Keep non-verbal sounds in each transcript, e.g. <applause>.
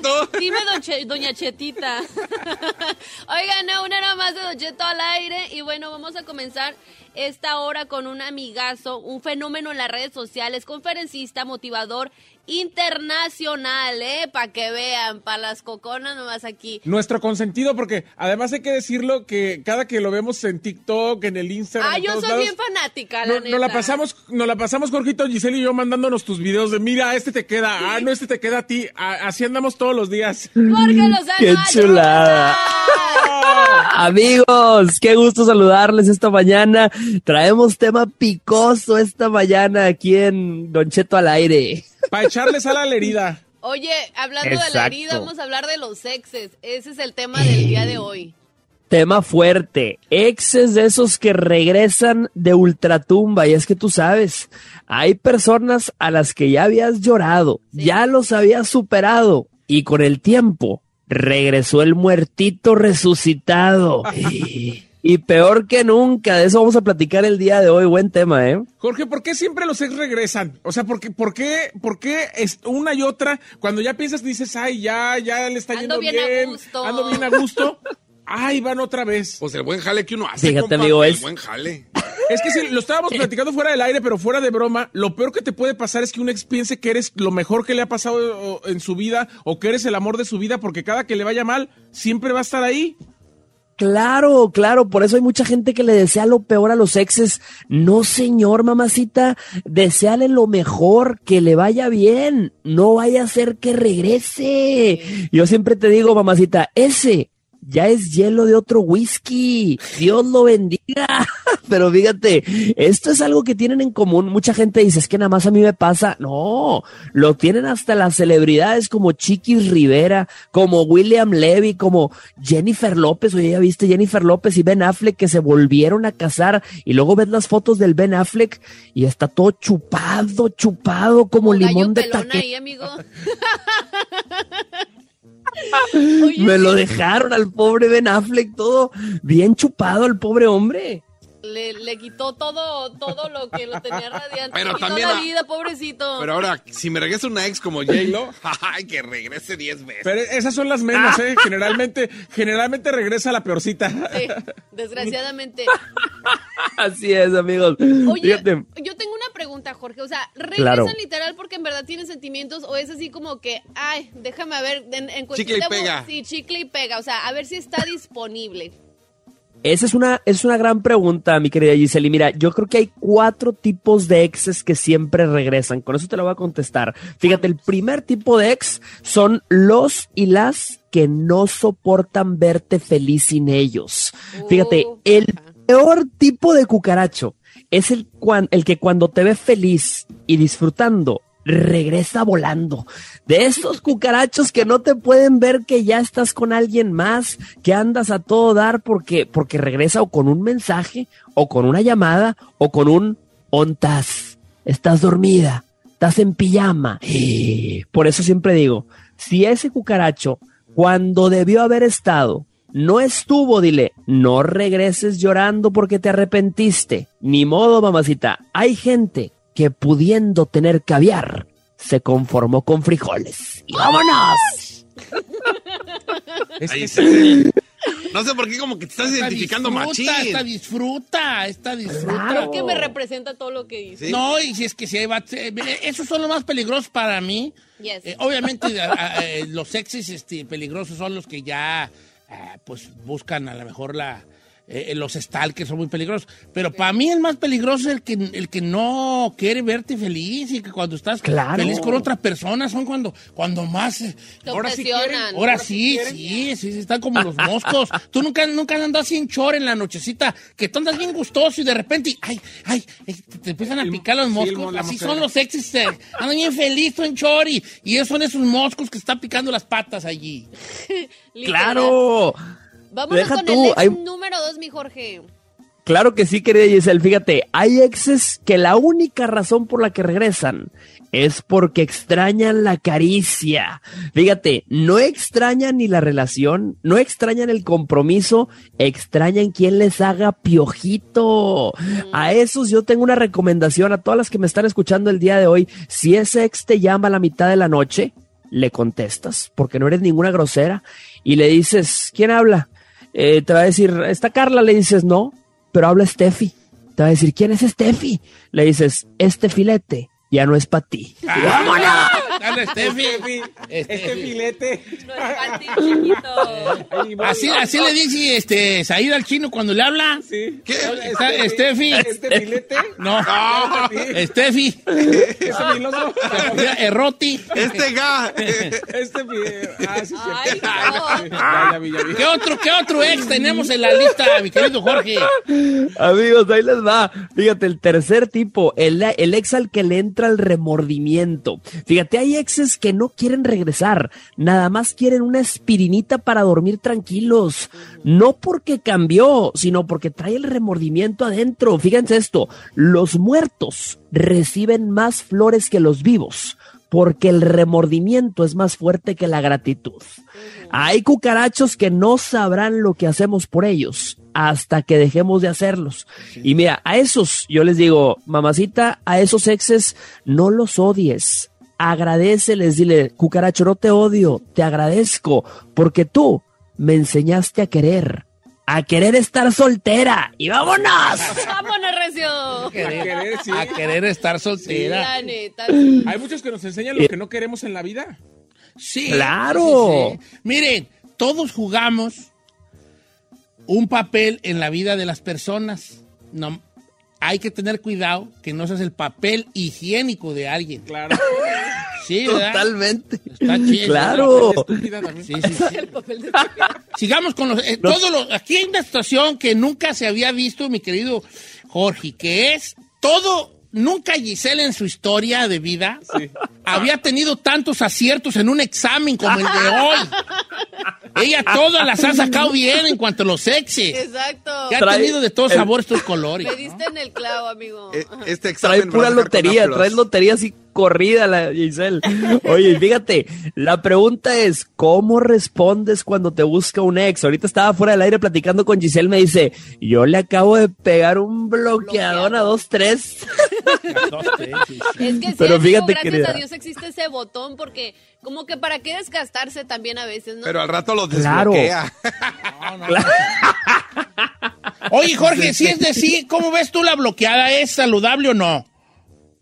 <laughs> Dime, don Doña Chetita. <laughs> Oigan, no, una nada más de Don Cheto al aire. Y bueno, vamos a comenzar esta hora con un amigazo, un fenómeno en las redes sociales, conferencista, motivador internacional, ¿eh? Para que vean, para las coconas nomás aquí. Nuestro consentido, porque además hay que decirlo que cada que lo vemos en TikTok, en el Instagram, Ah, en yo todos soy lados, bien fanática, la no- neta. nos la pasamos, nos la pasamos, Jorgito, Giselle y yo mandándonos tus videos de mira, este te queda, ah, no, este te queda a ti. A- así andamos todos los días. <laughs> Jorge Lozano, ¡Qué chulada! <laughs> Amigos, qué gusto saludarles esta mañana. Traemos tema picoso esta mañana aquí en Don Cheto al aire. Para echarle sal a la herida. Oye, hablando de la herida, vamos a hablar de los exes. Ese es el tema del día de hoy. Tema fuerte. Exes de esos que regresan de ultratumba. Y es que tú sabes, hay personas a las que ya habías llorado, ya los habías superado. Y con el tiempo regresó el muertito resucitado. <laughs> y peor que nunca. De eso vamos a platicar el día de hoy. Buen tema, ¿eh? Jorge, ¿por qué siempre los ex regresan? O sea, ¿por qué, por qué, por qué es una y otra, cuando ya piensas, dices, ay, ya, ya le está Ando yendo bien a bien, gusto. ando bien a gusto, ay, van otra vez. Pues el buen jale que uno hace, Fíjate, compa, amigo, el es- buen jale. Es que si lo estábamos platicando fuera del aire, pero fuera de broma, lo peor que te puede pasar es que un ex piense que eres lo mejor que le ha pasado en su vida o que eres el amor de su vida, porque cada que le vaya mal, siempre va a estar ahí. Claro, claro, por eso hay mucha gente que le desea lo peor a los exes. No, señor, mamacita, deseale lo mejor, que le vaya bien, no vaya a ser que regrese. Yo siempre te digo, mamacita, ese ya es hielo de otro whisky. Dios lo bendiga. <laughs> Pero fíjate, esto es algo que tienen en común. Mucha gente dice, es que nada más a mí me pasa. No, lo tienen hasta las celebridades como Chiquis Rivera, como William Levy, como Jennifer López. Oye, ya viste Jennifer López y Ben Affleck que se volvieron a casar y luego ves las fotos del Ben Affleck y está todo chupado, chupado como limón de pelón taque. ahí, amigo. <laughs> <laughs> Oye, Me lo dejaron al pobre Ben Affleck todo bien chupado al pobre hombre. Le, le quitó todo, todo lo que lo tenía radiante. Pero le quitó también la a- vida, pobrecito. Pero ahora, si me regresa una ex como J-Lo, <laughs> ay, que regrese 10 veces. Pero esas son las menos, ¿eh? Generalmente, generalmente regresa la peorcita. Sí, desgraciadamente. <laughs> Así es, amigos. Oye, Fíjate. yo tengo una pregunta, Jorge. O sea, ¿regresan Claro. literal porque en verdad tienen sentimientos o es así como que, ay, déjame a ver, en, en cuestión Chicle y de- pega. Sí, chicle y pega. O sea, a ver si está disponible. Esa es una, es una gran pregunta, mi querida Giselle. Y mira, yo creo que hay cuatro tipos de exes que siempre regresan. Con eso te lo voy a contestar. Fíjate, el primer tipo de ex son los y las que no soportan verte feliz sin ellos. Fíjate, el peor tipo de cucaracho es el, cuan- el que cuando te ve feliz y disfrutando, regresa volando. De estos cucarachos que no te pueden ver que ya estás con alguien más, que andas a todo dar porque, porque regresa o con un mensaje, o con una llamada, o con un ontas. Estás dormida, estás en pijama. Por eso siempre digo, si ese cucaracho, cuando debió haber estado, no estuvo, dile, no regreses llorando porque te arrepentiste. Ni modo, mamacita. Hay gente que pudiendo tener caviar, se conformó con frijoles. ¡Y vámonos! Ahí está. No sé por qué como que te estás Esta identificando machín. Esta disfruta, esta disfruta. Creo que me representa todo lo que dice. Sí. No, y si es que si hay va- eh, esos son los más peligrosos para mí. Yes. Eh, obviamente a- a- eh, los sexys este, peligrosos son los que ya ah, pues buscan a lo mejor la eh, los stalkers son muy peligrosos. Pero para mí el más peligroso es el que, el que no quiere verte feliz y que cuando estás Claro. feliz con otra persona son cuando, cuando más... eh, Te Ahora sí quieren. Ahora sí, sí, sí, sí, están como los moscos. <laughs> Tú nunca, nunca has andado así en chor en la nochecita, que tú andas bien gustoso y de repente, ay, ay, ay, te, te empiezan a picar los sí, moscos. mo- la así son los sexys, eh, andan bien feliz tú en chor y, y esos son esos moscos que están picando las patas allí. <laughs> ¡Claro! Vámonos Deja con tú, el ex hay- número dos, mi Jorge. Claro que sí, querida Giselle. Fíjate, hay exes que la única razón por la que regresan es porque extrañan la caricia. Fíjate, no extrañan ni la relación, no extrañan el compromiso, extrañan quien les haga piojito. A esos yo tengo una recomendación a todas las que me están escuchando el día de hoy. Si ese ex te llama a la mitad de la noche, le contestas, porque no eres ninguna grosera, y le dices, ¿quién habla? Eh, te va a decir, ¿está Carla? Le dices, no, pero habla Steffi. Te va a decir, ¿quién es Steffi? Le dices, este filete ya no es para ti. Dale, Steffi. Este, este Steffi. filete. No es para ti, chiquito. Ay, ni Así, así le dice este, Saíd al chino cuando le habla. Sí. ¿Qué? Está- Steffi. Este filete. No, <laughs> Este Steffi. Este filoso. Erroti. Este ga. Este filete. Ah, sí, Ay, no. Ya, ya vi, ya vi. ¿Qué otro, ¿Qué otro ex tenemos en la lista, mi querido Jorge? Amigos, ahí les va. Fíjate, el tercer tipo, el, el ex al que le entra el remordimiento. Fíjate, hay exes que no quieren regresar, nada más quieren una aspirinita para dormir tranquilos. No porque cambió, sino porque trae el remordimiento adentro. Fíjense esto, los muertos reciben más flores que los vivos. Porque el remordimiento es más fuerte que la gratitud. Hay cucarachos que no sabrán lo que hacemos por ellos hasta que dejemos de hacerlos. Y mira, a esos, yo les digo, mamacita, a esos exes no los odies. Agradeceles, dile, cucaracho, no te odio, te agradezco, porque tú me enseñaste a querer, a querer estar soltera. ¡Y vámonos! Vámonos, Recio. querer, sí. A querer estar soltera. La neta, sí. Hay muchos que nos enseñan lo que no queremos en la vida. Sí. ¡Claro! sí, sí. Miren, todos jugamos un papel en la vida de las personas. No, hay que tener cuidado que no seas el papel higiénico de alguien. Claro. Sí, ¿verdad? Totalmente. Está chido. Claro. Sí, sí, sí. Sigamos con los. eh, todos los- aquí hay una situación que nunca se había visto, mi querido Jorge, que es todo. Nunca Giselle en su historia de vida Sí. había tenido tantos aciertos en un examen como el de hoy. Ella todas las ha sacado bien en cuanto a los sexys. Exacto. Que ha Trae- tenido de todos el- sabores, todos colores. Me diste en el clavo, amigo. Eh, Este examen Trae pura lotería, trae lotería así corrida la Giselle. Oye, fíjate, la pregunta es, ¿cómo respondes cuando te busca un ex? Ahorita estaba fuera del aire platicando con Giselle, me dice, yo le acabo de pegar un bloqueadón a dos, tres. Sí, sí. Es que sí, Pero amigo, fíjate, gracias querida. a Dios existe ese botón porque como que para qué desgastarse también a veces, ¿no? Pero al rato lo Claro. desbloquea. No, no, no. <laughs> Oye, Jorge, si es decir, ¿cómo ves tú la bloqueada? ¿Es saludable o no?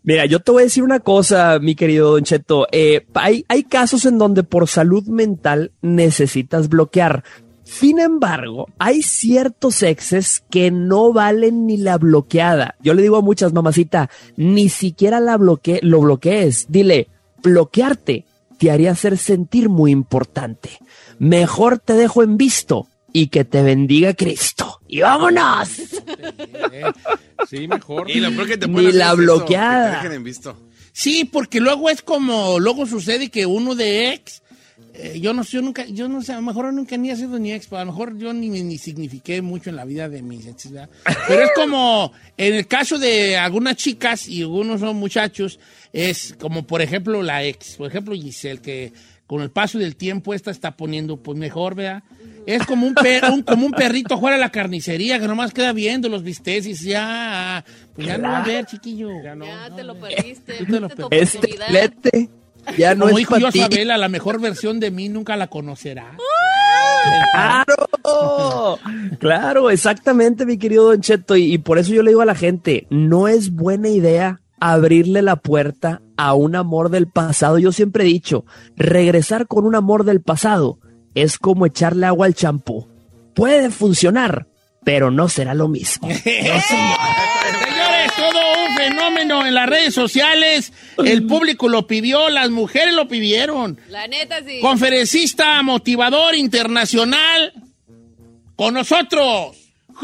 Mira, yo te voy a decir una cosa, mi querido Don Cheto. Eh, hay, hay casos en donde por salud mental necesitas bloquear. Sin embargo, hay ciertos exes que no valen ni la bloqueada. Yo le digo a muchas mamacita, ni siquiera la bloque lo bloquees. Dile, bloquearte te haría hacer sentir muy importante. Mejor te dejo en visto y que te bendiga Cristo. ¡Y vámonos! Sí, mejor. Y lo peor que te Ni pueden hacer la es eso, bloqueada. que te dejen en visto. Sí, porque luego es como, luego sucede que uno de ex, eh, yo no sé, yo nunca, yo no sé, a lo mejor nunca ni he sido ni ex, pero a lo mejor yo ni, ni signifiqué mucho en la vida de mis ¿verdad? Pero es como, en el caso de algunas chicas y algunos son muchachos, es como por ejemplo la ex, por ejemplo Giselle, que con el paso del tiempo esta está poniendo pues mejor, ¿verdad? Es como un, per- un- como un perrito fuera de la carnicería que nomás queda viendo los bisteces y dice, ya, pues ya no va a ver, chiquillo. Ya te lo perdiste. Tú te lo Este oportunidad. filete Ya no Como es dijo yo ti. Sabela, la mejor versión de mí nunca la conocerá. Claro, claro, exactamente, mi querido Don Cheto. Y, y por eso yo le digo a la gente, no es buena idea abrirle la puerta a un amor del pasado. Yo siempre he dicho, regresar con un amor del pasado es como echarle agua al champú. Puede funcionar, pero no será lo mismo. <laughs> Señores, todo un fenómeno en las redes sociales. El público lo pidió, las mujeres lo pidieron. La neta, sí. Conferencista, motivador internacional. Con nosotros,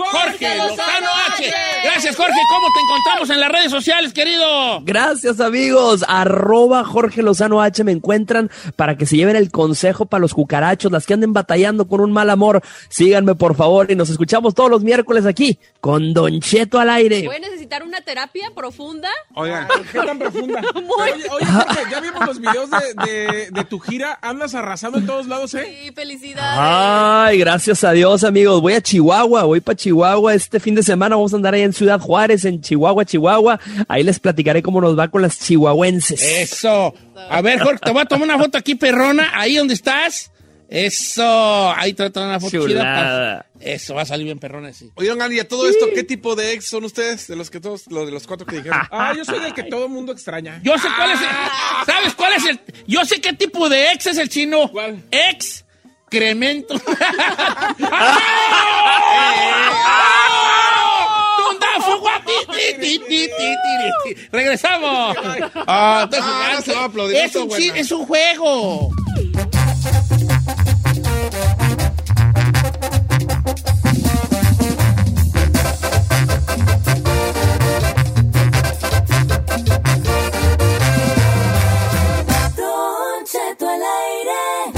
Jorge Lozano H. Gracias, Jorge. ¿Cómo te encontramos en las redes sociales, querido? Gracias amigos, arroba Jorge Lozano H me encuentran para que se lleven el consejo para los cucarachos, las que anden batallando con un mal amor. Síganme por favor y nos escuchamos todos los miércoles aquí con Don Cheto al aire. ¿Puede necesitar una terapia profunda? Oigan, ¿Qué tan profunda? <laughs> Oye, oye, Jorge, ya vimos los videos de, de- de tu gira. Andas arrasando en todos lados, ¿eh? Sí, felicidades. Ay, gracias a Dios, amigos. Voy a Chihuahua, voy para Chihuahua este fin de semana. Vamos a andar ahí en Ciudad Juárez, en Chihuahua, Chihuahua. Ahí les platicaré cómo nos va con las chihuahuenses. Eso. A ver, Jorge, te voy a tomar una foto aquí, perrona. Ahí donde estás. Eso. Ahí te voy a tomar una foto chida. Chulada. Eso, va a salir bien perrona, sí. oigan, Andy, ¿a todo esto qué tipo de ex son ustedes? De los que todos, los de los cuatro que dijeron. <laughs> Ah, yo soy del que todo el mundo extraña. Yo sé cuál es el. ¿Sabes cuál es el.? Yo sé qué tipo de ex es el chino. ¿Cuál? Ex. Cremento. Tunda, <laughs> <laughs> fugua, ti, ti, ti, ti, ti, ti, ti. Regresamos. Ah, estoy Ah, jugando. no se va a aplaudir, es, un, buena. es un juego. Cheto al aire.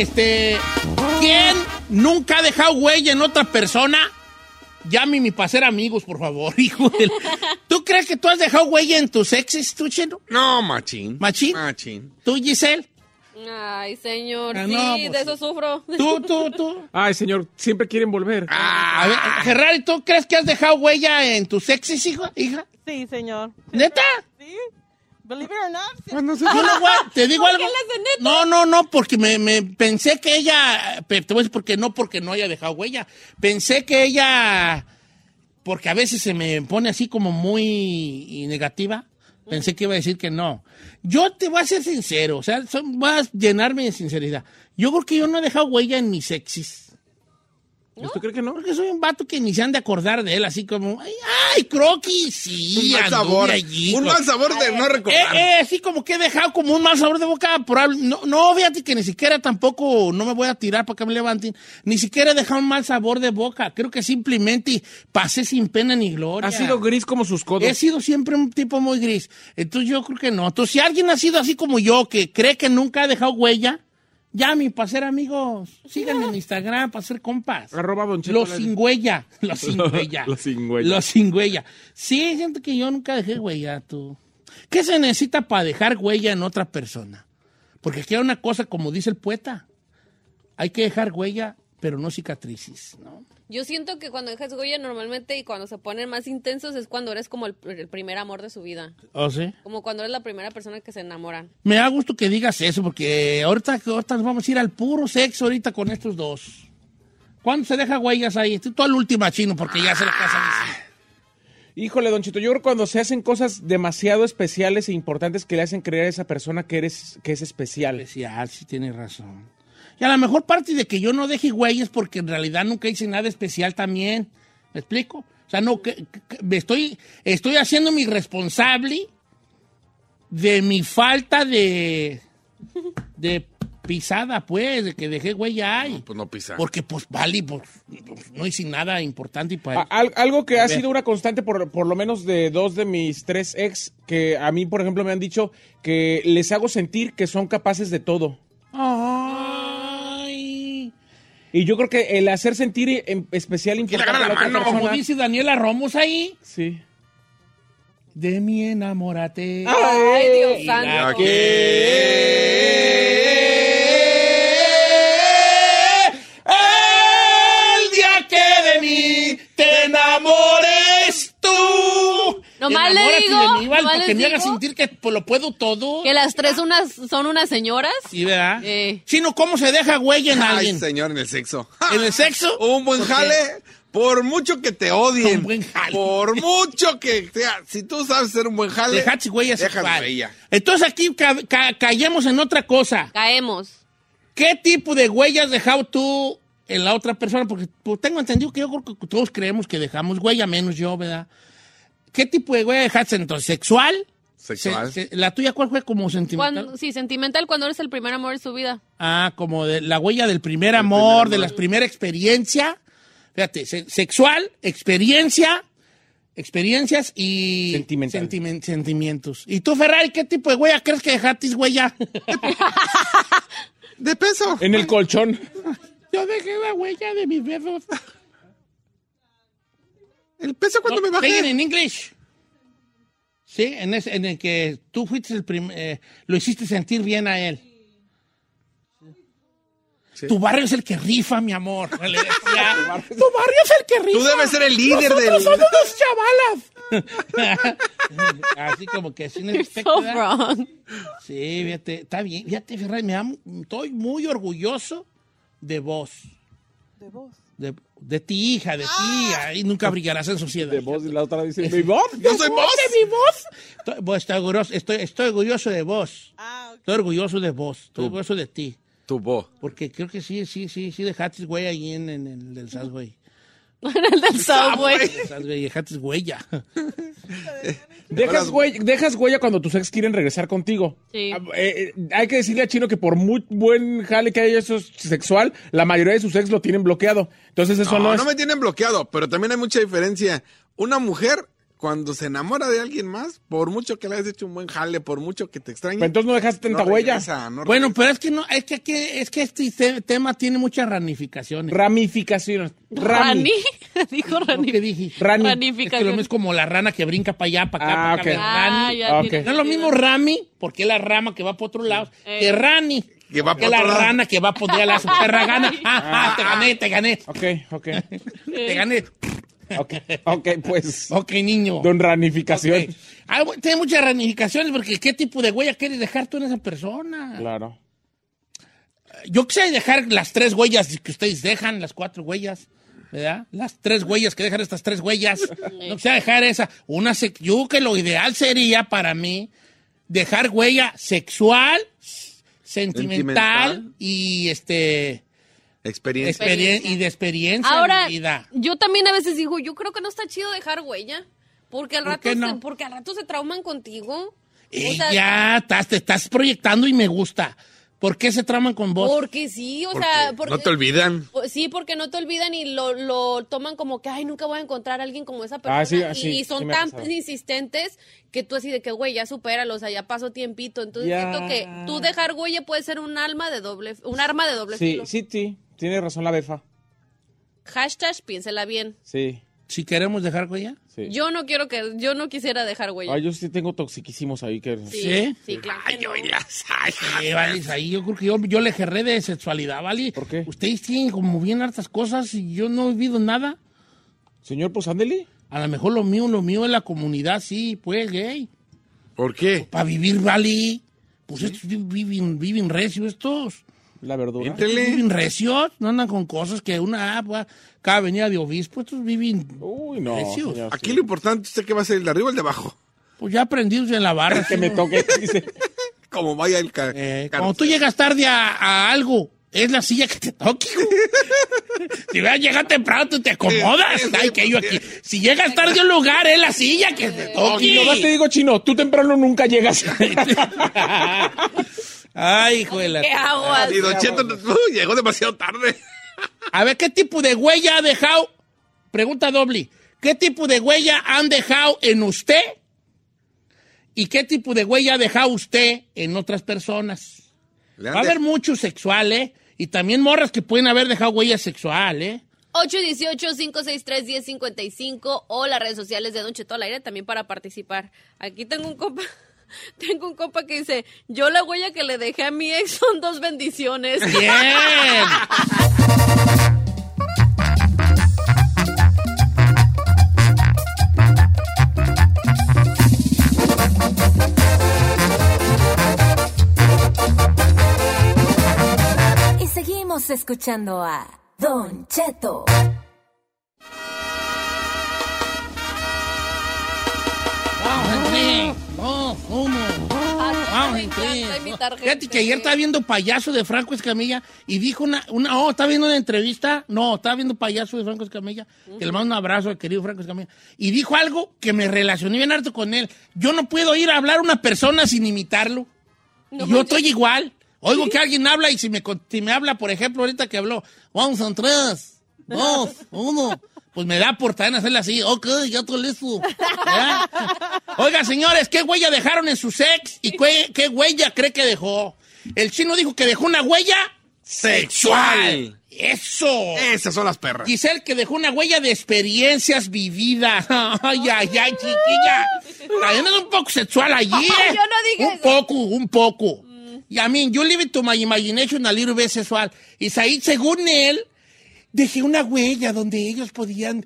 Este, ¿quién nunca ha dejado huella en otra persona? Llame para ser amigos, por favor, <laughs> hijo ¿Tú crees que tú has dejado huella en tus exes, tú, Cheno? No, machín. ¿Machín? Machín. ¿Tú, Giselle? Ay, señor, Ah, sí, no, de pues eso sufro. ¿Tú, tú, tú? Ay, señor, siempre quieren volver. A ver, Ferrari, ¿tú crees que has dejado huella en tus exes, hijo, hija? Sí, señor. ¿Neta? Sí. Believe it or not. Yo no a- te digo ¿Por algo. No, no, no, porque me, me pensé que ella, te voy a decir porque no, porque no haya dejado huella. Pensé que ella, porque a veces se me pone así como muy negativa. Pensé que iba a decir que no. Yo te voy a ser sincero, o sea, son- voy a llenarme de sinceridad. Yo creo que yo no he dejado huella en mis exes. ¿Usted cree que no? Porque soy un vato que ni se han de acordar de él, así como, ay, ay croquis, sí, Un mal sabor. allí, un mal sabor de no eh, recordar. eh, así como que he dejado como un mal sabor de boca. probable- No, no, fíjate que ni siquiera tampoco, no me voy a tirar para que me levanten, ni siquiera he dejado un mal sabor de boca. Creo que simplemente pasé sin pena ni gloria. Ha sido gris como sus codos. He sido siempre un tipo muy gris. Entonces yo creo que no. Entonces si alguien ha sido así como yo, que cree que nunca ha dejado huella, llame para ser amigos. Síganme en Instagram para ser compas. Arroba Los sin huella. <laughs> Los sin huella. Los sin huella. Los sin huella. Sí, siento que yo nunca dejé huella, tú. ¿Qué se necesita para dejar huella en otra persona? Porque aquí hay una cosa, como dice el poeta, hay que dejar huella pero no cicatrices, ¿no? Yo siento que cuando dejas huella normalmente y cuando se ponen más intensos es cuando eres como el, el primer amor de su vida. ¿O sí? Como cuando eres la primera persona que se enamoran. Me da gusto que digas eso, porque ahorita, ahorita nos vamos a ir al puro sexo ahorita con estos dos. ¿Cuándo se deja huellas ahí? Estoy todo el último chino, porque ya se la casa Híjole, Don Chito, yo creo que cuando se hacen cosas demasiado especiales e importantes que le hacen creer a esa persona que eres que es especial. Especial, sí tienes razón. Y a lo mejor parte de que yo no deje huellas porque en realidad nunca hice nada especial también. ¿Me explico? O sea, no, que, que- me estoy, estoy haciendo mi responsable de mi falta de, de pisada, pues, de que dejé huella ahí. Pues no pisa. Porque, pues, vale, pues, pues, no hice nada importante y para A- al- algo que A ha ver. sido una constante por, por lo menos de dos de mis tres ex, que a mí, por ejemplo, me han dicho que les hago sentir que son capaces de todo. Ay. Y yo creo que el hacer sentir en especial importante a la otra Como persona- dice Daniela Romos ahí. Sí. De mí enamórate. Ay, Dios santo. Le digo, de mí, Val, nomás porque me digo sentir que pues, lo puedo todo. Que las tres unas, son unas señoras. Sí, ¿verdad? Eh. Chino, ¿cómo se deja huella en Ay, alguien? señor, en el sexo. <laughs> ¿En el sexo? Un buen jale, por mucho que te odien. Un buen jale. Por mucho que sea. Si tú sabes hacer un buen jale. Dejaste huella dejas huella. Entonces aquí ca- ca- callemos en otra cosa. Caemos. ¿Qué tipo de huellas dejado tú en la otra persona? Porque pues, tengo entendido que yo creo que todos creemos que dejamos huella, menos yo, ¿verdad? ¿Qué tipo de huella dejaste entonces? ¿Sexual? Sexual. Se- se- ¿La tuya cuál fue como sentimental? Cuando, sí, sentimental cuando eres el primer amor de su vida. Ah, como de la huella del primer amor, de la primera experiencia. Fíjate, se- sexual, experiencia, experiencias y Sentimental. sentimen- sentimientos. ¿Y tú, Ferrari, qué tipo de huella crees que dejaste huella? <laughs> De peso. En el colchón. Yo dejé la huella de mis dedos. El peso cuando me Say it bajé. in English. Sí, en, ese- en el que tú fuiste el prim- eh, lo hiciste sentir bien a él. Sí. Tu barrio es el que rifa, mi amor. <laughs> Le decía, tu barrio es el que rifa. Tú debes ser el líder Nosotros del- somos los chavalas. <laughs> Así como que sin efecto. So. Sí, fíjate, está bien. Fíjate, Ferrari, me amo- estoy muy orgulloso de vos. De vos. De, de ti, hija, de ti. Ahí nunca brillarás en sociedad. De voz y la otra dice, <laughs> ¿mi voz? Yo soy vos. de mi voz? Estoy, vos, estoy, orgulloso, estoy, estoy orgulloso de vos. Ah. Estoy orgulloso de vos. Estoy orgulloso de ti. Tu voz. Porque creo que sí, sí, sí, sí dejaste güey ahí en, en el del Subway. El del subway. Dejaste huella. <laughs> Dejas huella, dejas huella cuando tus ex quieren regresar contigo. Sí. Ah, eh, eh, hay que decirle a Chino que por muy buen jale que haya eso sexual, la mayoría de sus ex lo tienen bloqueado. Entonces eso no, No, es... no me tienen bloqueado, pero también hay mucha diferencia. Una mujer, cuando se enamora de alguien más, por mucho que le hayas hecho un buen jale, por mucho que te extrañe. Pero entonces no dejaste tanta no huella. regresa, no Bueno, pero es que no, es que, aquí- es que este te- tema tiene muchas ramificaciones. Ramificaciones. Rami. Rani. <laughs> Dijo ¿Qué Rani. dije? Rani. Es que lo Ranificación. mismo es como la rana que brinca para allá, para acá, Ah, para acá. ok. Ah, Rani. tiene No es lo mismo Rami, porque es la rama que va por otro lado, Eh. que Rani. Que va por la otro lado. rana que va por allá, la perra gana. <laughs> Ah, ah, te gané, te gané. Ok, ok. <laughs> Te gané. Ok, ok, pues. <laughs> Ok, niño. Don Ranificación. Ok. Ah, tiene muchas ramificaciones porque ¿qué tipo de huella quieres dejar tú en esa persona? Claro. Yo quisiera dejar las tres huellas que ustedes dejan, las cuatro huellas, ¿verdad? Las tres huellas que dejan estas tres huellas. No quisiera dejar esa. Una, yo creo que lo ideal sería para mí dejar huella sexual, sentimental, Sentimental. y este Experiencia. experien- y de experiencia Ahora, vivida. yo también a veces digo, yo creo que no está chido dejar huella. Porque al ¿Por rato, se, porque al rato se trauman contigo. Eh, sea, ya estás, te estás proyectando y me gusta. ¿Por qué se traman con vos? Porque sí, o Porque sea, porque, no te olvidan. Sí, porque no te olvidan y lo, lo toman como que, ay, nunca voy a encontrar a alguien como esa persona. Ah, sí, y, sí, y son sí tan insistentes que tú así de que, güey, ya supéralo, o sea, ya pasó tiempito. Entonces Ya. siento que tú dejar huella puede ser un alma de doble, un arma de doble Sí, filo. sí, sí. Tiene razón la befa. Hashtag, piénsela bien. Sí. Si queremos dejar huella. Sí. Yo no quiero que, yo no quisiera dejar huella. Ay, yo sí tengo toxiquísimos ahí que... ¿Sí? Sí, claro. Ay, no. oye, ay, Sí, vale, ahí yo creo que yo, yo le gerré de sexualidad, ¿vale? ¿Por qué? Ustedes tienen como bien hartas cosas y yo no he vivido nada. Señor, pues ándele. A lo mejor lo mío, lo mío es la comunidad, sí, pues, gay. ¿Por qué? Para vivir, vale. Pues estos vi- viven, viven recios estos. La verdura. Éntrele. Viven recios, no andan con cosas que una, ah, pues, cada venida de obispo, estos viven, Uy, no, Recios. señor. Aquí sí. lo importante es que va a ser el de arriba o el de abajo. pues ya aprendidos en la barra. <laughs> Que me toque, dice. <laughs> Como vaya el ca Eh, cuando tú llegas tarde a, a algo, es la silla que te toque. hijo. <laughs> si vas a llegar temprano, tú te acomodas. Sí, sí, Ay, que yo aquí. Si llegas tarde a un lugar, es la silla que te toque. Y nomás te digo, chino, tú temprano nunca llegas. Ay, hijo de la- ¿Qué? Y Don Cheto uy, <laughs> llegó demasiado tarde. A ver, ¿qué tipo de huella ha dejado? Pregunta doble. ¿Qué tipo de huella han dejado en usted? ¿Y qué tipo de huella ha dejado usted en otras personas? Va a haber mucho sexual, ¿eh? Y también morras que pueden haber dejado huella sexual, ¿eh? 818-563-1055 o las redes sociales de Don Cheto al aire también para participar. Aquí tengo un compa, <laughs> <laughs> tengo un compa que dice, yo la huella que le dejé a mi ex son dos bendiciones. Bien. Y seguimos escuchando a Don Cheto. Vamos, Dos, uno. Vamos, me Henry. encanta imitar Fíjate que ayer estaba viendo Payaso de Franco Escamilla y dijo una, una oh, estaba viendo una entrevista, no, estaba viendo Payaso de Franco Escamilla, que le mando un abrazo al querido Franco Escamilla, y dijo algo que me relacioné bien harto con él. Yo no puedo ir a hablar a una persona sin imitarlo. No yo estoy igual. Oigo que alguien habla y si me, si me habla, por ejemplo, ahorita que habló, vamos en tres, dos, uno, pues me da por también hacerle así, ok, ya estoy listo. ¿Ya? Oiga, señores, ¿qué huella dejaron en su sex y qué, qué huella cree que dejó? El chino dijo que dejó una huella sexual. Eso. Esas son las perras. Giselle que dejó una huella de experiencias vividas. <laughs> Ay, ay, ay, chiquilla. También es un poco sexual allí. <laughs> ¿eh? Yo no dije Un eso. poco, un poco. Y a mí, yo leave it to my imagination a little bit sexual. Y ahí, según él, dejé una huella donde ellos podían,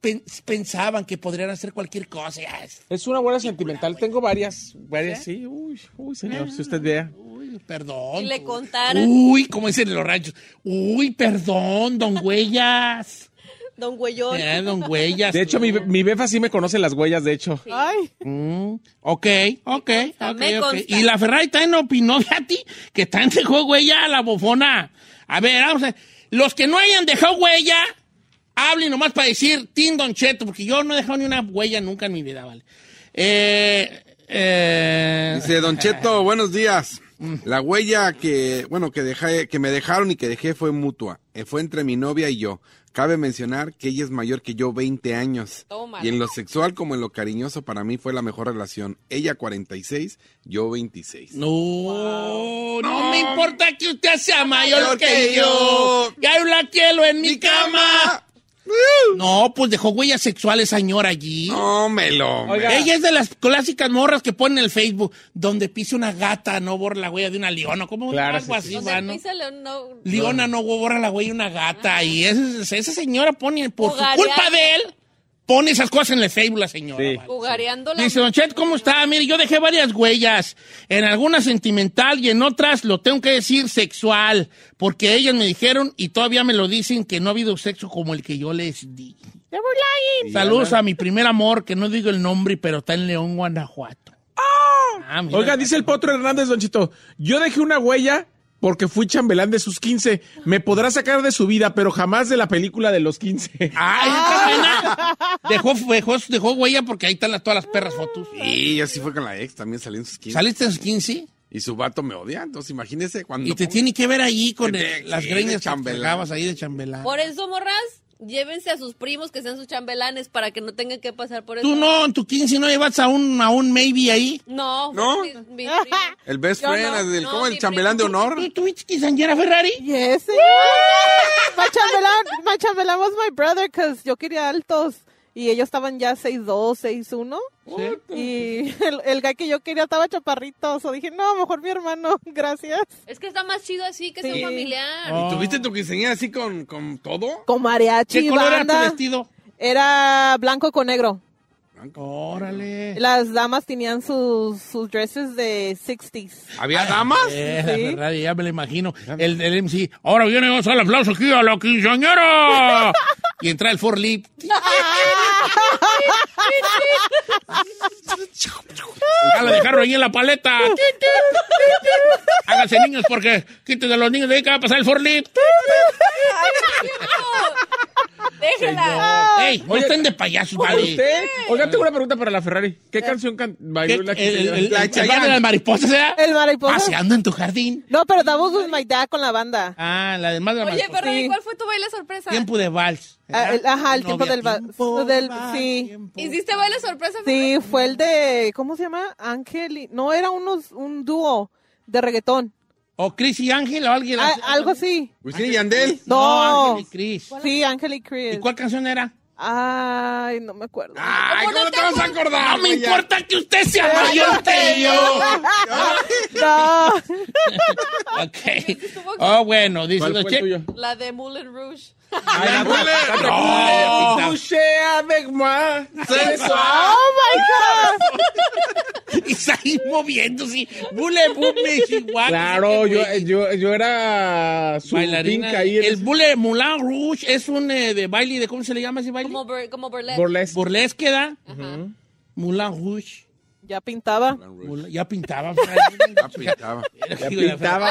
pen- pensaban que podrían hacer cualquier cosa. Es- una buena sentimental. Tengo varias, varias, sí. Uy, uy, señor, si usted vea. Uy, perdón. Si le contaran. Uy, como dicen en los ranchos. Uy, perdón, don Huellas. <laughs> Don Güeyón. Eh, don Huellas. De hecho, mi, mi befa sí me conoce las huellas, de hecho. Ay, Mm, ok, ok, consta, ok, me ok. consta. Y la Ferrari también opinó de a ti, que también dejó huella a la bofona. A ver, vamos a ver. Los que no hayan dejado huella, hablen nomás para decir Tim Don Cheto, porque yo no he dejado ni una huella nunca en mi vida, ¿vale? Eh, eh, Dice Don Cheto, <laughs> buenos días. La huella que, bueno, que dejé, que me dejaron y que dejé fue mutua. Eh, Fue entre mi novia y yo. Cabe mencionar que ella es mayor que yo 20 años. Tómala. Y en lo sexual como en lo cariñoso para mí fue la mejor relación. Ella 46, yo 26. No, no me importa que usted sea mayor Mayor que, que yo. yo. Ya la quiero en mi cama. No, pues dejó huellas sexuales, señor, allí. No, melo. Oiga. Ella es de las clásicas morras que ponen en el Facebook, donde pise una gata, no borra la huella de una leona. ¿Cómo Claro, algo sí, así, Donde va, no? pisa Leona no borra la huella de una gata. Y esa, esa señora pone, por su culpa de él, pone esas cosas en el Facebook, la señora. Sí. vale. Dice, Don Chet, ¿cómo está? Mire, yo dejé varias huellas. En algunas sentimental y en otras, lo tengo que decir, sexual. Porque ellas me dijeron y todavía me lo dicen que no ha habido sexo como el que yo les di. Saludos a mi primer amor, que no digo el nombre, pero está en León, Guanajuato. Ah, mira. Oiga, dice el Potro Hernández, Don Chito, yo dejé una huella porque fui chambelán de sus 15. Me podrá sacar de su vida, pero jamás de la película de los 15. <laughs> ¡Ay, buena! Dejó, dejó, dejó huella porque ahí están las- todas las perras fotos. Y así fue con la ex, también salí en sus 15. ¿Saliste en sus 15? Y su vato me odia, entonces imagínese cuando... Y te tiene que ver ahí con el- las sí, greñas que ahí de chambelán. Por eso, morras, llévense a sus primos que sean sus chambelanes para que no tengan que pasar por eso. ¿Tú no, en tu 15 no llevas a un, a un maybe ahí? No. ¿No? mi- mi. <laughs> El best Yo friend, no, el, no, ¿cómo? El chambelán de honor. ¿Tú tuviste quinceañera Ferrari? yes. <laughs> my chambelán, my chambelán was my brother because yo quería altos. y ellos estaban ya 6'2, 6'1. Y el, el guy que yo quería estaba chaparrito. So dije, no, mejor mi hermano, <laughs> gracias. Es que está más chido así que sea un Sí. familiar. Oh. ¿Y tuviste tu quinceañera así con, con todo? Con mariachi, ¿Qué color era tu vestido? Era blanco con negro. Órale. Las damas tenían sus, sus dresses de 60s. ¿Había damas? Eh, la verdad, ya me lo imagino. El, el MC, ahora viene a hacer el aplauso aquí a la quinceañera. <laughs> y entra el Ford Leap. <laughs> Ya la dejaron ahí en la paleta. Háganse niños porque quiten a los niños de ahí que va a pasar el Ford Leap. Déjala. Ey, no estén de payasos, vale. ¿Usted? Oiga, tengo una pregunta para la Ferrari. ¿Qué canción can bailó ¿Qué- la el, el, La de las mariposas, ¿eh? El mariposa. Paseando en tu jardín. No, pero with my dad con la banda. Ah, la demás de la Oye. Ferrari, Sí. ¿cuál fue tu baile sorpresa? Tiempo de vals. Ah, el- ajá, el tiempo del tiempo del- sí. tiempo. ¿Hiciste baile sorpresa? Sí, fue el de, ¿cómo se llama? Ángel. No, era unos, un dúo de reggaetón. O Chris y Ángel o alguien Ah, algo así. Wisin y Yandel. No. Ángel y Chris. Sí, Ángel y Chris. ¿Y cuál canción era? Ay, no me acuerdo. Ay, ¿cómo no te vas a acordar? No me importa que usted sea mayor que yo. <laughs> No. <laughs> ok. Oh, bueno, dice ¿Cuál fue el tuyo? La de Moulin Rouge. Ay. No. Avec moi. Oh my God. <laughs> Y está ahí moviéndose. Bule, bule, chihuahua. Claro, yo, yo, yo era su Bailarina. ahí. El Bule Moulin Rouge es un eh, de baile de, ¿cómo se le llama ese baile? Como, bur- como burlesque. Burlesque. Burlesque, ¿da? Ajá. Moulin Rouge. <laughs> Ya pintaba. Ya pintaba. Ya pintaba. Ya pintaba.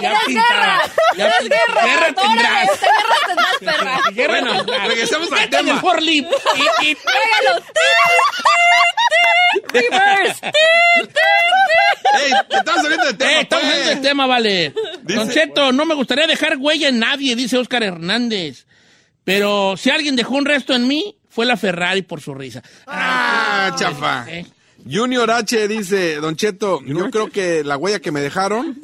Ya pintaba. Ya pintaba. Guerra tendrás. Guerra tendrás, perra. Guerra Bueno, tendrás. regresemos al tema. el Forlip. Tráigalo. Reverse. ¡Ey! Estamos saliendo de tema, Eh, estamos pues. hablando del tema, vale. Dice- Don Cheto, no me gustaría dejar huella en nadie, dice Oscar Hernández. Pero si alguien dejó un resto en mí, fue la Ferrari por su risa. Ah, chafa. Eh, Junior H dice, Don Cheto, yo creo que la huella que me dejaron.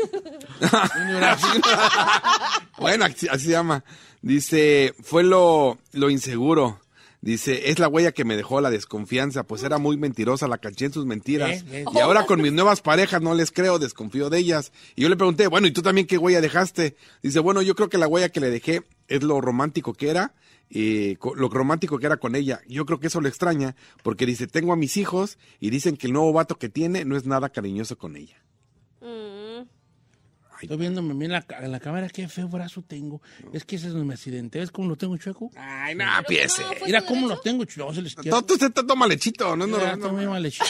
<laughs> <laughs> bueno, así, así se llama. Dice, fue lo, lo inseguro. Dice, es la huella que me dejó la desconfianza, pues era muy mentirosa, la caché en sus mentiras. Eh, eh. Y ahora con mis nuevas parejas no les creo, desconfío de ellas. Y yo le pregunté, bueno, ¿y tú también qué huella dejaste? Dice, bueno, yo creo que la huella que le dejé es lo romántico que era, eh, lo romántico que era con ella. Yo creo que eso lo extraña, porque dice, tengo a mis hijos y dicen que el nuevo vato que tiene no es nada cariñoso con ella. Mm. Estoy viéndome bien en la, en la cámara, qué feo brazo tengo. Es que ese es donde me accidenté. ¿Ves cómo lo tengo chueco? Ay, no, piese. no, fue Mira cómo lo tengo chueco. Todo tú usted toma lechito, no, no, no, no. muy mal hecho.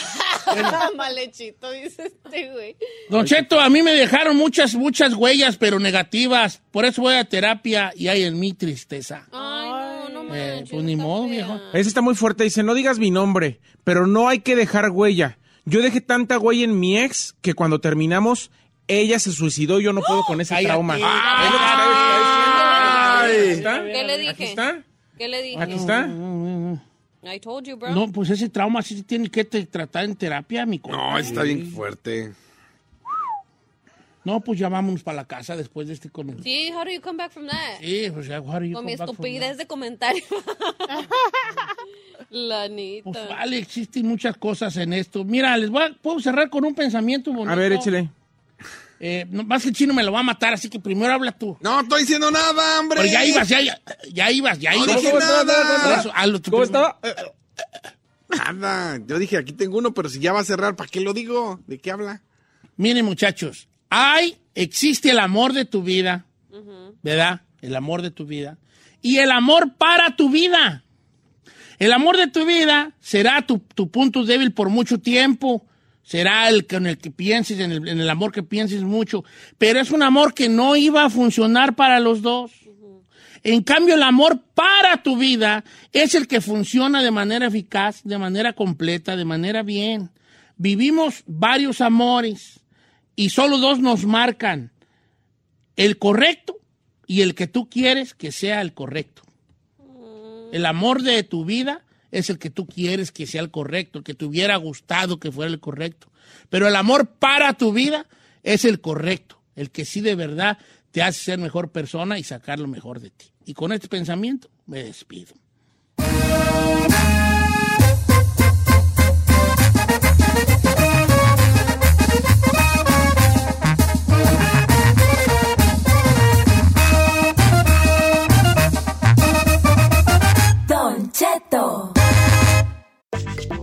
Malechito, dice este güey. Don Cheto, a mí me dejaron muchas, muchas huellas, pero negativas. Por eso voy a terapia y hay en mi tristeza. Ay, Eh, manches. pues ni modo, fea. viejo. Ese está muy fuerte. Dice, no digas mi nombre, pero no hay que dejar huella. Yo dejé tanta huella en mi ex que cuando terminamos, ella se suicidó y yo no puedo con ese Cállate. trauma. Ay. Es lo que está- Ay. está diciendo. ¿Aquí está? ¿Qué le dije? ¿Aquí está? ¿Qué le dije? ¿Aquí está? I told you, bro. No, pues ese trauma sí se tiene que te- tratar en terapia, mi. No, está bien fuerte. No, pues ya vámonos para la casa después de este comentario. Sí, how do you come back from that? Sí, pues ya, how do you Con mi come back from estupidez that? de comentario. <laughs> La nita. Pues vale, existen muchas cosas en esto. Mira, les voy a, puedo cerrar con un pensamiento bonito. A ver, échale. Eh, no, más que el chino me lo va a matar, así que primero habla tú. No estoy diciendo nada, hombre. Pero ya ibas, ya, ya, ya ibas, ya No ibas. dije Por nada. eso, hazlo ¿Cómo estaba? Nada. Yo dije, aquí tengo uno, pero si ya va a cerrar, ¿para qué lo digo? ¿De qué habla? Miren, muchachos, hay, existe el amor de tu vida, ¿verdad? El amor de tu vida. Y el amor para tu vida. El amor de tu vida será tu, tu punto débil por mucho tiempo. Será el con el que pienses, en el, en el amor que pienses mucho. Pero es un amor que no iba a funcionar para los dos. En cambio, el amor para tu vida es el que funciona de manera eficaz, de manera completa, de manera bien. Vivimos varios amores y solo dos nos marcan. El correcto y el que tú quieres que sea el correcto. El amor de tu vida es el que tú quieres que sea el correcto, el que te hubiera gustado que fuera el correcto. Pero el amor para tu vida es el correcto, el que sí de verdad te hace ser mejor persona y sacar lo mejor de ti. Y con este pensamiento me despido.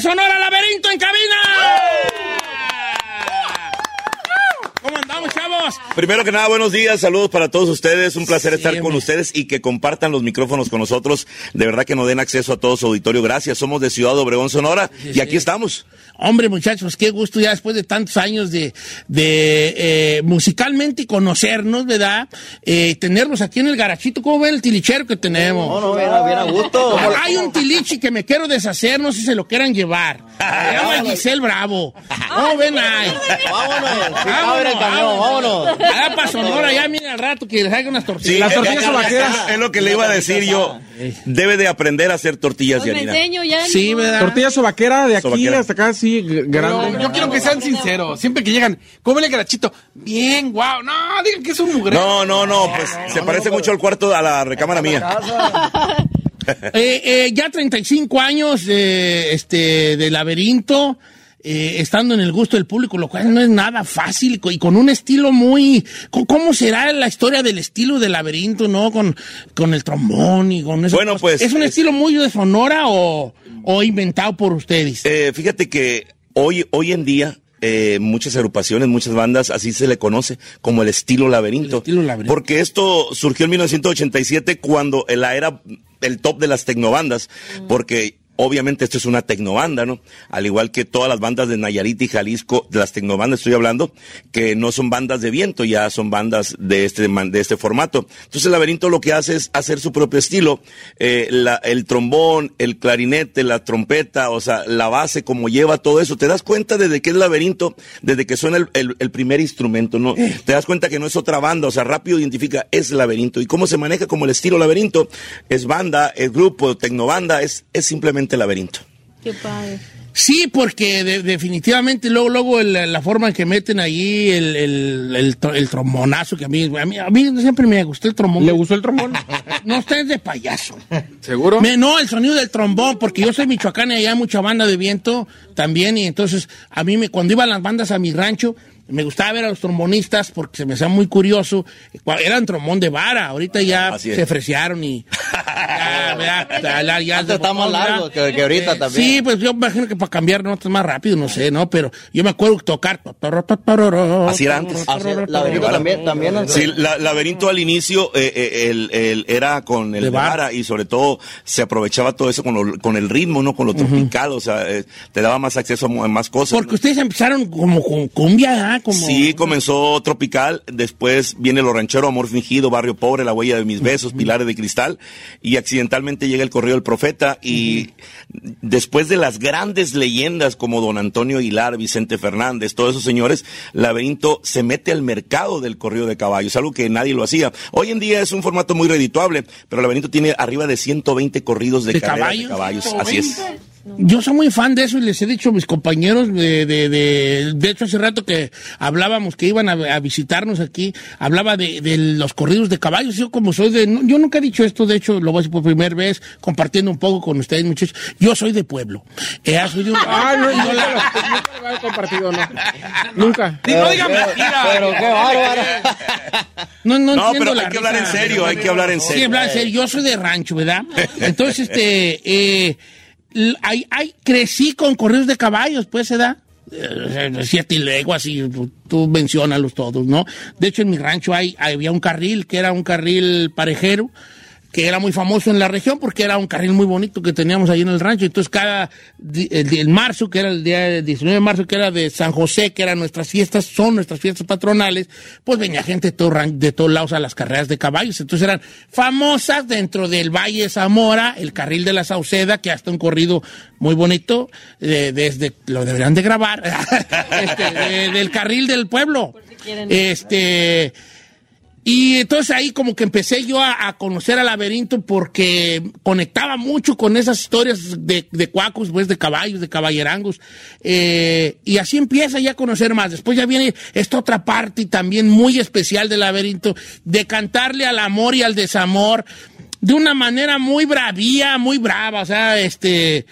Sonora, laberinto en cabina. ¿Cómo andamos, chavos? Primero que nada, buenos días, saludos para todos ustedes, un placer estar con ustedes y que compartan los micrófonos con nosotros, de verdad que nos den acceso a todo su auditorio, gracias, somos de Ciudad Obregón, Sonora, y aquí estamos. Hombre, muchachos, qué gusto ya después de tantos años de, de eh, musicalmente conocernos, ¿verdad? Eh, tenerlos aquí en el garachito. ¿Cómo ven el tilichero que tenemos? No, no, bien, bien a gusto. Hay un tilichi que me quiero deshacer, no sé si se lo quieran llevar. Se llama <laughs> Giselle Bravo. ¿Cómo ven ahí? Vámonos. Camión, vámonos. Allá para Sonora, ya miren al rato que les haga unas tortillas. Las tortillas. Es lo que le iba a decir yo. Debe de aprender a hacer tortillas Pues de me harina. enseño ya. Sí. Tortilla sobaquera de aquí Sobaquera. hasta acá, sí, grande. Yo quiero que sean sinceros. Siempre que llegan, cómele garachito. Bien, wow. No, digan que es un mugre. No, no, no, pues se parece mucho al cuarto, a la recámara mía. <laughs> Eh, eh, ya 35 años eh, este, de laberinto, eh, estando en el gusto del público, lo cual no es nada fácil y con- un estilo muy... ¿Cómo será la historia del estilo del laberinto, no? Con, con el trombón y con eso. Bueno, pues, ¿Es un es- estilo muy de Sonora o, o inventado por ustedes? Eh, fíjate que hoy, hoy en día, eh, muchas agrupaciones, muchas bandas, así se le conoce como el estilo laberinto. El estilo laberinto. Porque esto surgió en 1987 cuando la era el top de las tecnobandas, porque obviamente esto es una tecnobanda, ¿no? Al igual que todas las bandas de Nayarit y Jalisco, de las tecnobandas estoy hablando, que no son bandas de viento, ya son bandas de este, de este formato. Entonces el laberinto lo que hace es hacer su propio estilo, eh, la- el trombón, el clarinete, la trompeta, o sea, la base, como lleva todo eso. Te das cuenta desde que es laberinto, desde que suena el, el- el primer instrumento, ¿no? Te das cuenta que no es otra banda, o sea, rápido identifica, es laberinto. ¿Y cómo se maneja como el estilo laberinto? Es banda, es grupo, tecnobanda, es, es simplemente laberinto. Qué padre. Sí, porque de- definitivamente luego, luego el- la forma en que meten ahí el, el, el, tro- el trombonazo, que a mí, a mí, a mí siempre me gustó el trombón. ¿Le gustó el trombón? <laughs> No, usted es de payaso. ¿Seguro? Me- no, el sonido del trombón, porque yo soy michoacán y allá hay mucha banda de viento también, y entonces a mí me, cuando iban las bandas a mi rancho, me gustaba ver a los trombonistas porque se me hacía muy curioso. Eran trombón de vara, ahorita ya es. se freciaron y... <laughs> ya. Ya, ya, está más largo que, que ahorita Eh, también. Sí, pues yo imagino que para cambiar notas más rápido, no sé, ¿no? Pero yo me acuerdo tocar... Así era antes. Así es, laberinto también, también. Sí, la- laberinto al inicio eh, eh, el- el- era con el De vara. y sobre todo se aprovechaba todo eso con, lo- con el ritmo, no con lo tropical, o sea, eh, te daba más acceso a más cosas. Porque ustedes empezaron como con cumbia, ¿ah? Como... Sí, comenzó tropical, después viene lo ranchero, amor fingido, barrio pobre, la huella de mis besos, pilares de cristal, y accidentalmente llega el correo del profeta, y después de las grandes leyendas como don Antonio Hilar, Vicente Fernández, todos esos señores, Laberinto se mete al mercado del correo de caballos, algo que nadie lo hacía. Hoy en día es un formato muy redituable, pero Laberinto tiene arriba de 120 corridos de, ¿De carreras caballos? de caballos, así es. Yo soy muy fan de eso y les he dicho a mis compañeros de, de, de, de hecho hace rato que hablábamos que iban a, a visitarnos aquí, hablaba de, de los corridos de caballos. Yo como soy de, no, yo nunca he dicho esto, de hecho lo voy a decir por primera vez compartiendo un poco con ustedes muchachos. Yo soy de pueblo. Eh, soy de un- Ay, <laughs> no, la- lo, nunca lo he compartido, no. Nunca. No digan mentira. Pero qué bárbaro. No, no, No, pero la hay que hablar en serio, hay que hablar en Sí, serio. hablar en serio. Yo soy de rancho, ¿verdad? Entonces, este, eh, hay, hay, crecí con corridos de caballos, pues, ¿se da? eh, siete leguas y tú, menciónalos todos, ¿no? De hecho, en mi rancho hay, había un carril que era un carril parejero que era muy famoso en la región porque era un carril muy bonito que teníamos ahí en el rancho. Entonces, cada el, el marzo, que era el día del 19 de marzo, que era de San José, que eran nuestras fiestas, son nuestras fiestas patronales, pues venía gente de, todo, de todos lados a las carreras de caballos. Entonces, eran famosas dentro del Valle de Zamora, el carril de la Sauceda, que hasta un corrido muy bonito, de- desde, lo deberían de grabar, <laughs> este, de- del carril del pueblo. Este. Y entonces ahí como que empecé yo a, conocer al laberinto porque conectaba mucho con esas historias de, de cuacos, pues de caballos, de caballerangos. Eh, y así empieza ya a conocer más. Después ya viene esta otra parte también muy especial del laberinto, de cantarle al amor y al desamor de una manera muy bravía, muy brava. O sea, este,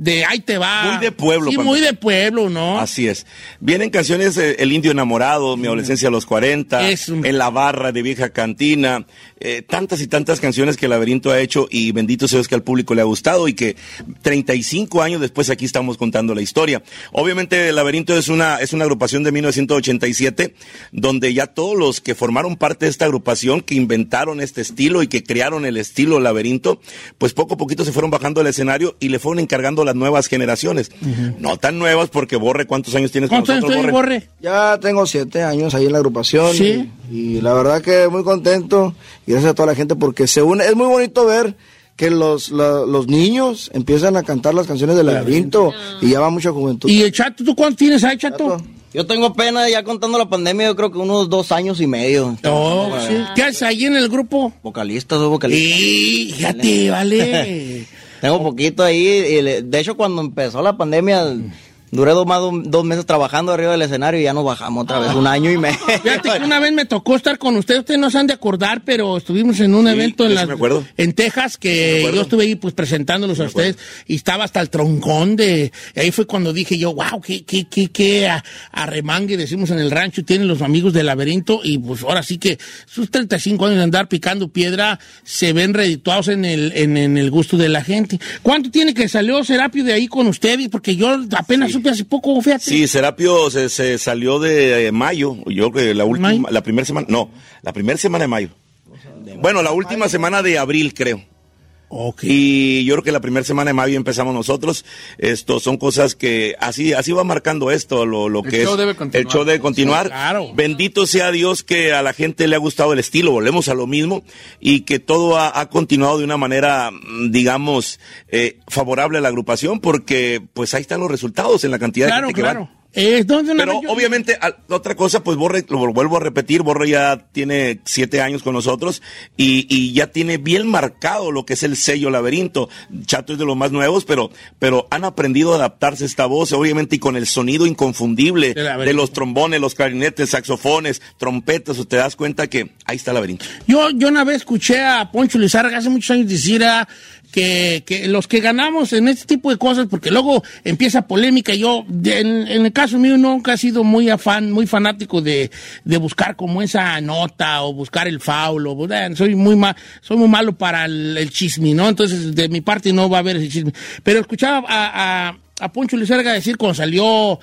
de ahí te va. Muy de pueblo, Sí, muy de pueblo, ¿no? Así es. Vienen canciones eh, El Indio Enamorado, Mi Adolescencia a los 40, Es un- En la Barra de Vieja Cantina, eh, tantas y tantas canciones que el Laberinto ha hecho y bendito sea Dios que al público le ha gustado y que 35 años después aquí estamos contando la historia. Obviamente el Laberinto es una, es una agrupación de 1987 donde ya todos los que formaron parte de esta agrupación, que inventaron este estilo y que crearon el estilo Laberinto, pues poco a poquito se fueron bajando del escenario y le fueron encargando las nuevas generaciones. No tan nuevas porque Borre, ¿cuántos años tienes con ¿Cuántos años nosotros, tiene Borre? Ya tengo siete años ahí en la agrupación. Sí. Y, y la verdad que muy contento. Y gracias a toda la gente porque se une. Es muy bonito ver que los, la- los niños empiezan a cantar las canciones del laberinto. Y ya va mucha juventud. ¿Y el Chato, tú cuántos tienes ahí, Chato? Yo tengo pena ya contando la pandemia, yo creo que unos dos años y medio. Oh, sí. ¿Qué haces ahí en el grupo? Vocalista, soy vocalista. Y fíjate, vale. <laughs> Tengo poquito ahí. y le- de hecho, cuando empezó la pandemia, duré dos, más, dos, meses trabajando arriba del escenario y ya nos bajamos otra vez, un año y medio. Fíjate que una vez me tocó estar con ustedes, ustedes no se han de acordar, pero estuvimos en un Sí, evento en, las- en Texas que yo estuve ahí pues presentándolos a ustedes y estaba hasta el troncón de... y ahí fue cuando dije yo, wow, qué, qué, qué, qué arremangue decimos en el rancho tienen los amigos del laberinto y pues ahora sí que sus 35 años de andar picando piedra se ven redituados en el, en, en el gusto de la gente. ¿Cuánto tiene que salió Serapio de ahí con ustedes? Porque yo apenas supe hace poco, fíjate. Sí, Serapio se, se salió de eh, mayo, yo creo que la última, la primera semana, no, la primera semana de mayo. Bueno, la última semana de abril, creo. Y yo creo que la primera semana de mayo empezamos nosotros. Esto son cosas que así así va marcando esto, lo, lo El que show es debe continuar. el show debe continuar. Sí, claro. Bendito sea Dios que a la gente le ha gustado el estilo, volvemos a lo mismo y que todo ha, ha continuado de una manera, mm, digamos, eh, favorable a la agrupación porque pues ahí están los resultados en la cantidad de Claro, gente que. Eh, ¿dónde una Pero yo- obviamente, otra cosa, pues Borre, lo vuelvo a repetir, Borre ya tiene siete años con nosotros y, y ya tiene bien marcado lo que es el sello laberinto. Chato es de los más nuevos, pero, pero han aprendido a adaptarse a esta voz, obviamente, y con el sonido inconfundible de los trombones, los clarinetes, saxofones, trompetas, te das cuenta que ahí está el laberinto. Yo, yo una vez escuché a Poncho Lizarga hace muchos años decir ah, que, que los que ganamos en este tipo de cosas, porque luego empieza polémica, yo en, en el caso mío nunca he sido muy afán, muy fanático de, de buscar como esa nota o buscar el faulo, soy muy ma- soy muy malo para el, el chisme, ¿no? Entonces de mi parte no va a haber ese chisme. Pero escuchaba a, a, a Poncho Lizarga decir cuando salió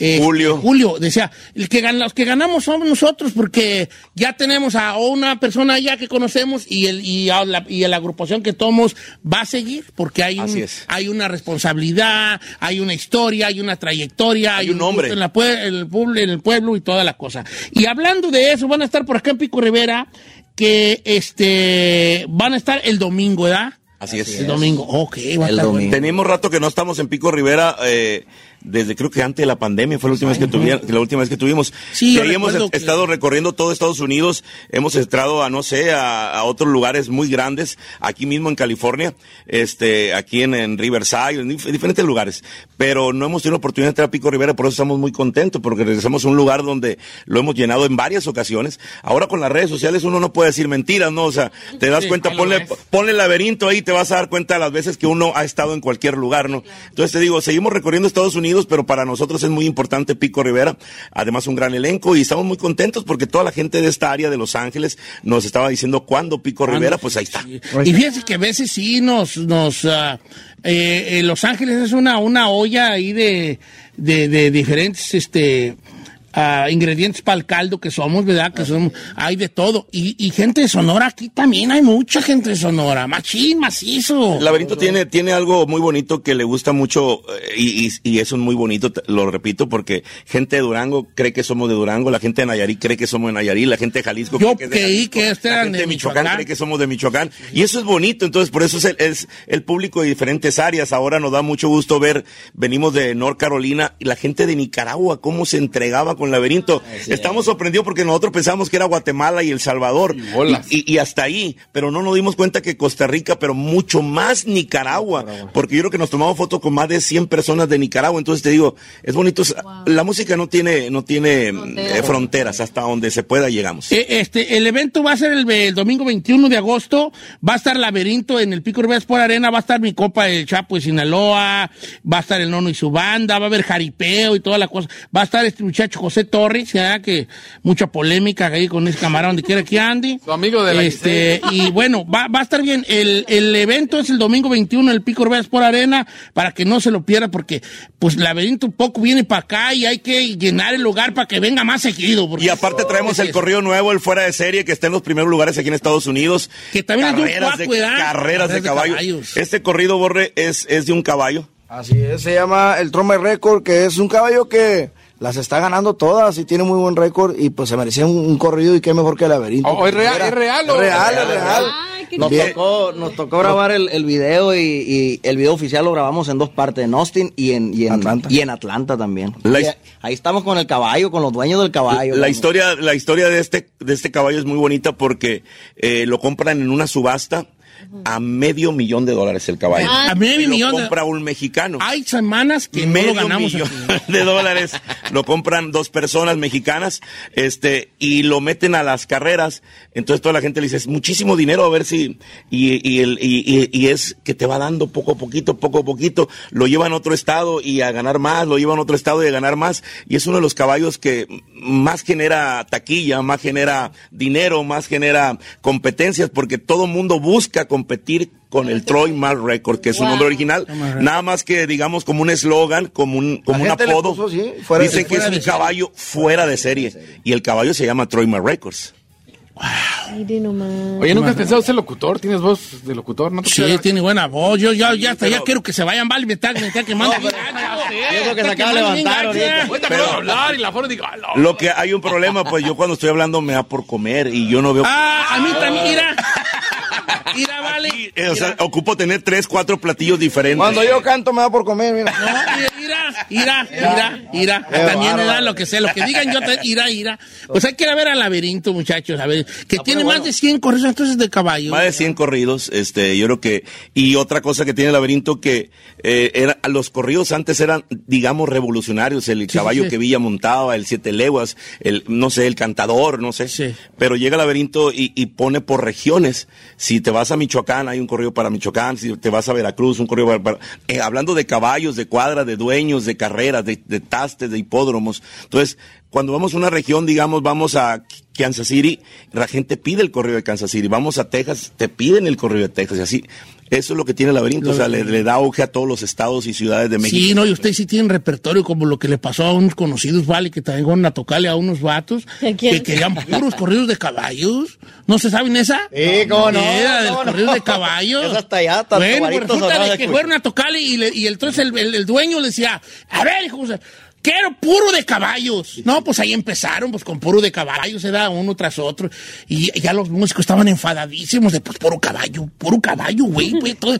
eh, Julio. Julio decía, el que gan- los que ganamos somos nosotros porque ya tenemos a una persona ya que conocemos y el y, a la, y a la agrupación que tomos va a seguir porque hay un- hay una responsabilidad, hay una historia, hay una trayectoria, hay, un nombre. en, la pue- en el pueblo, en el pueblo y toda la cosa. Y hablando de eso, van a estar por acá en Pico Rivera que este van a estar el domingo, ¿verdad? Así es. El domingo, ok, va a estar domingo. bueno. Tenemos rato que no estamos en Pico Rivera, eh, desde creo que antes de la pandemia fue la última vez que tuvieron, la última vez que tuvimos. Sí, ahí hemos que- estado recorriendo todo Estados Unidos, hemos entrado a no sé, a, a otros lugares muy grandes, aquí mismo en California, este, aquí en, en Riverside, en dif- diferentes lugares. Pero no hemos tenido la oportunidad de entrar a Pico Rivera, por eso estamos muy contentos, porque regresamos a un lugar donde lo hemos llenado en varias ocasiones. Ahora con las redes sociales uno no puede decir mentiras, ¿no? O sea, te das Sí, cuenta, ponle, ponle el laberinto ahí, te vas a dar cuenta de las veces que uno ha estado en cualquier lugar, ¿no? Entonces te digo, seguimos recorriendo Estados Unidos Unidos, pero para nosotros es muy importante Pico Rivera. Además, un gran elenco y estamos muy contentos porque toda la gente de esta área de Los Ángeles nos estaba diciendo cuándo Pico Rivera, pues ahí está. Y fíjense que a veces sí nos, nos ah, eh, eh, Los Ángeles es una, una olla ahí de, de, de diferentes, este, ah, ingredientes para el caldo que somos, ¿verdad? Que somos, hay de todo. Y, y gente de Sonora aquí también, hay mucha gente de Sonora, machín, macizo. El laberinto tiene, tiene algo muy bonito que le gusta mucho eh, y, y, y eso es muy bonito, lo repito, porque gente de Durango cree que somos de Durango, la gente de Nayarit cree que somos de Nayarit, la gente de Jalisco Yo cree que es de Jalisco, que este la gente de de Michoacán, Michoacán. cree que somos de Michoacán. Y eso es bonito, entonces por eso es el, es el público de diferentes áreas. Ahora nos da mucho gusto ver, venimos de North Carolina y la gente de Nicaragua, cómo se entregaba con laberinto. Estamos sorprendidos porque nosotros pensamos que era Guatemala y El Salvador. Y, y- y hasta ahí, pero no nos dimos cuenta que Costa Rica, pero mucho más Nicaragua, porque yo creo que nos tomamos fotos con más de 100 personas de Nicaragua, entonces te digo, es bonito, la música no tiene, no tiene eh, fronteras, hasta donde se pueda llegamos. Eh, Este, el evento va a ser el, el domingo 21 de agosto. Va a estar Laberinto en el Pico Rivera por Arena. Va a estar mi copa el Chapo de Sinaloa. Va a estar el Nono y su banda. Va a haber jaripeo y toda la cosa. Va a estar este muchacho José Torres, ya que mucha polémica ahí con ese camarón donde quiera que ande. <laughs> Su amigo de la Este, y bueno, va, va a estar bien. El, el evento es el domingo 21 en el Pico Rivera por Arena para que no se lo pierda porque pues Laberinto un poco viene para acá y hay que llenar el lugar para que venga más seguido. porque- Y aparte traemos el corrido nuevo, el fuera de serie, que está en los primeros lugares aquí en Estados Unidos. Que también es de un carreras de, cuaco, ¿verdad? carreras de Carreras de caballo. caballos. Este corrido, Borre, es, es de un caballo. Así es, se llama el Troma Record, que es un caballo que las está ganando todas y tiene muy buen récord y pues se merecía un, un corrido y qué mejor que el laberinto. Oh, ¿es real- es real Es real, es Es real. Nos Bien. tocó, nos tocó grabar el, el video y, y el video oficial lo grabamos en dos partes, en Austin y en, y en, Atlanta. Y en Atlanta también. La ahí estamos con el caballo, con los dueños del caballo. La Con- historia, la historia de este, de este caballo es muy bonita porque eh, lo compran en una subasta a medio millón de dólares el caballo. A medio Y lo millón de- compra un mexicano. Hay semanas que no medio lo ganamos millón aquí. <laughs> de dólares lo compran dos personas mexicanas este y lo meten a las carreras entonces toda la gente le dice es muchísimo dinero a ver si y, y, el- y- y- y es que te va dando poco a poquito poco a poquito lo llevan a otro estado y a ganar más lo llevan a otro estado y a ganar más y es uno de los caballos que más genera taquilla más genera dinero más genera competencias porque todo mundo busca competir con el Troy Mar Record, que es su Wow. nombre original, nada más que digamos como un eslogan, como un, como un apodo. puso así, fuera de- Dicen que fuera es un serie. caballo fuera de serie. Y el caballo se llama Troy Mar Records. Mire nomás. Oye, ¿nunca has pensado ser locutor? ¿Tienes voz de locutor? ¿No te Sí, tiene buena voz. Yo ya, ya hasta ya quiero que se vayan, vale, me está, me está quemando. bien gacho. Eso que se acaba de levantar ahorita. Ahorita de hablar y la forma digo, "Ah, no". Lo que hay un problema, pues yo cuando estoy hablando me da por comer y yo no veo. Ah, a mí también, mira. Mira, vale. Eh, o sea, ocupo tener tres, cuatro platillos diferentes. Cuando yo canto me da por comer, mira. No, mira, mira, mira, mira. También me da lo que sea, lo que digan yo, te, irá, irá. Pues hay que ir a ver al laberinto, muchachos, a ver, que tiene más de 100 correos entonces de caballo. Más de 100 corridos, este, yo creo que, y otra cosa que tiene el laberinto que eh, era, los corridos antes eran, digamos, revolucionarios, el caballo sí. que Villa montaba, el siete leguas, el, no sé, el cantador, no sé, pero llega el laberinto y, y pone por regiones, si te vas a Michoacán, hay un corrido para Michoacán, si te vas a Veracruz, un para, para- eh, hablando de caballos, de cuadras, de dueños, de carreras, de, de tastes, de hipódromos, entonces, cuando vamos a una región, digamos, vamos a Kansas City, la gente pide el correo de Kansas City. Vamos a Texas, te piden el correo de Texas y así. Eso es lo que tiene el laberinto, o sea, le, le da auge a todos los estados y ciudades de México. Sí, no, y ustedes sí tienen repertorio como lo que le pasó a unos conocidos, vale, que también fueron a tocarle a unos vatos quién? que querían puros corridos de caballos. ¿No se saben esa? Sí, cómo no, Era del no. corrido de caballos. Es hasta allá, Bueno, pues resulta de que escucha. fueron a tocarle y, le- y entonces el, el- el dueño le decía, a ver, hijo, sea, quiero puro de caballos. No, pues ahí empezaron, pues con puro de caballos, era uno tras otro. Y ya los músicos estaban enfadadísimos de, pues, puro caballo, puro caballo, güey. güey, todo.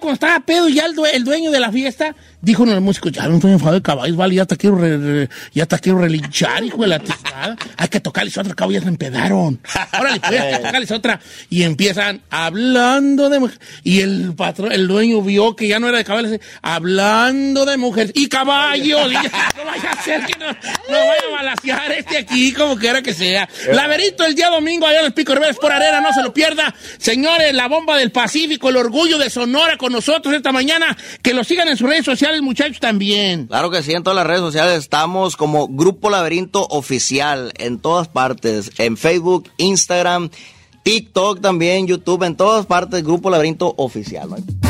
Cuando estaba pedo, ya el, due- el dueño de la fiesta dijo uno de los músicos, ya me estoy enfadado de caballos, vale, ya te quiero, re- re- ya te quiero relinchar, hijo de la tiscada. Hay que tocarles otra, cabo, ya se empedaron. Órale, pues, hay que <laughs> tocarles otra. Y empiezan hablando de mujeres. Y el patrón, el dueño vio que ya no era de caballos, hablando de mujeres y caballos. <laughs> Y ya- No vaya a ser que no, no vaya a balasear este aquí, como quiera que sea. Laberinto el día domingo allá en el Pico Rivera por Arena, no se lo pierda. Señores, la bomba del Pacífico, el orgullo de Sonora con nosotros esta mañana. Que lo sigan en sus redes sociales, muchachos, también. Claro que sí, en todas las redes sociales estamos como Grupo Laberinto Oficial, en todas partes, en Facebook, Instagram, TikTok también, YouTube, en todas partes, Grupo Laberinto Oficial. ¿no?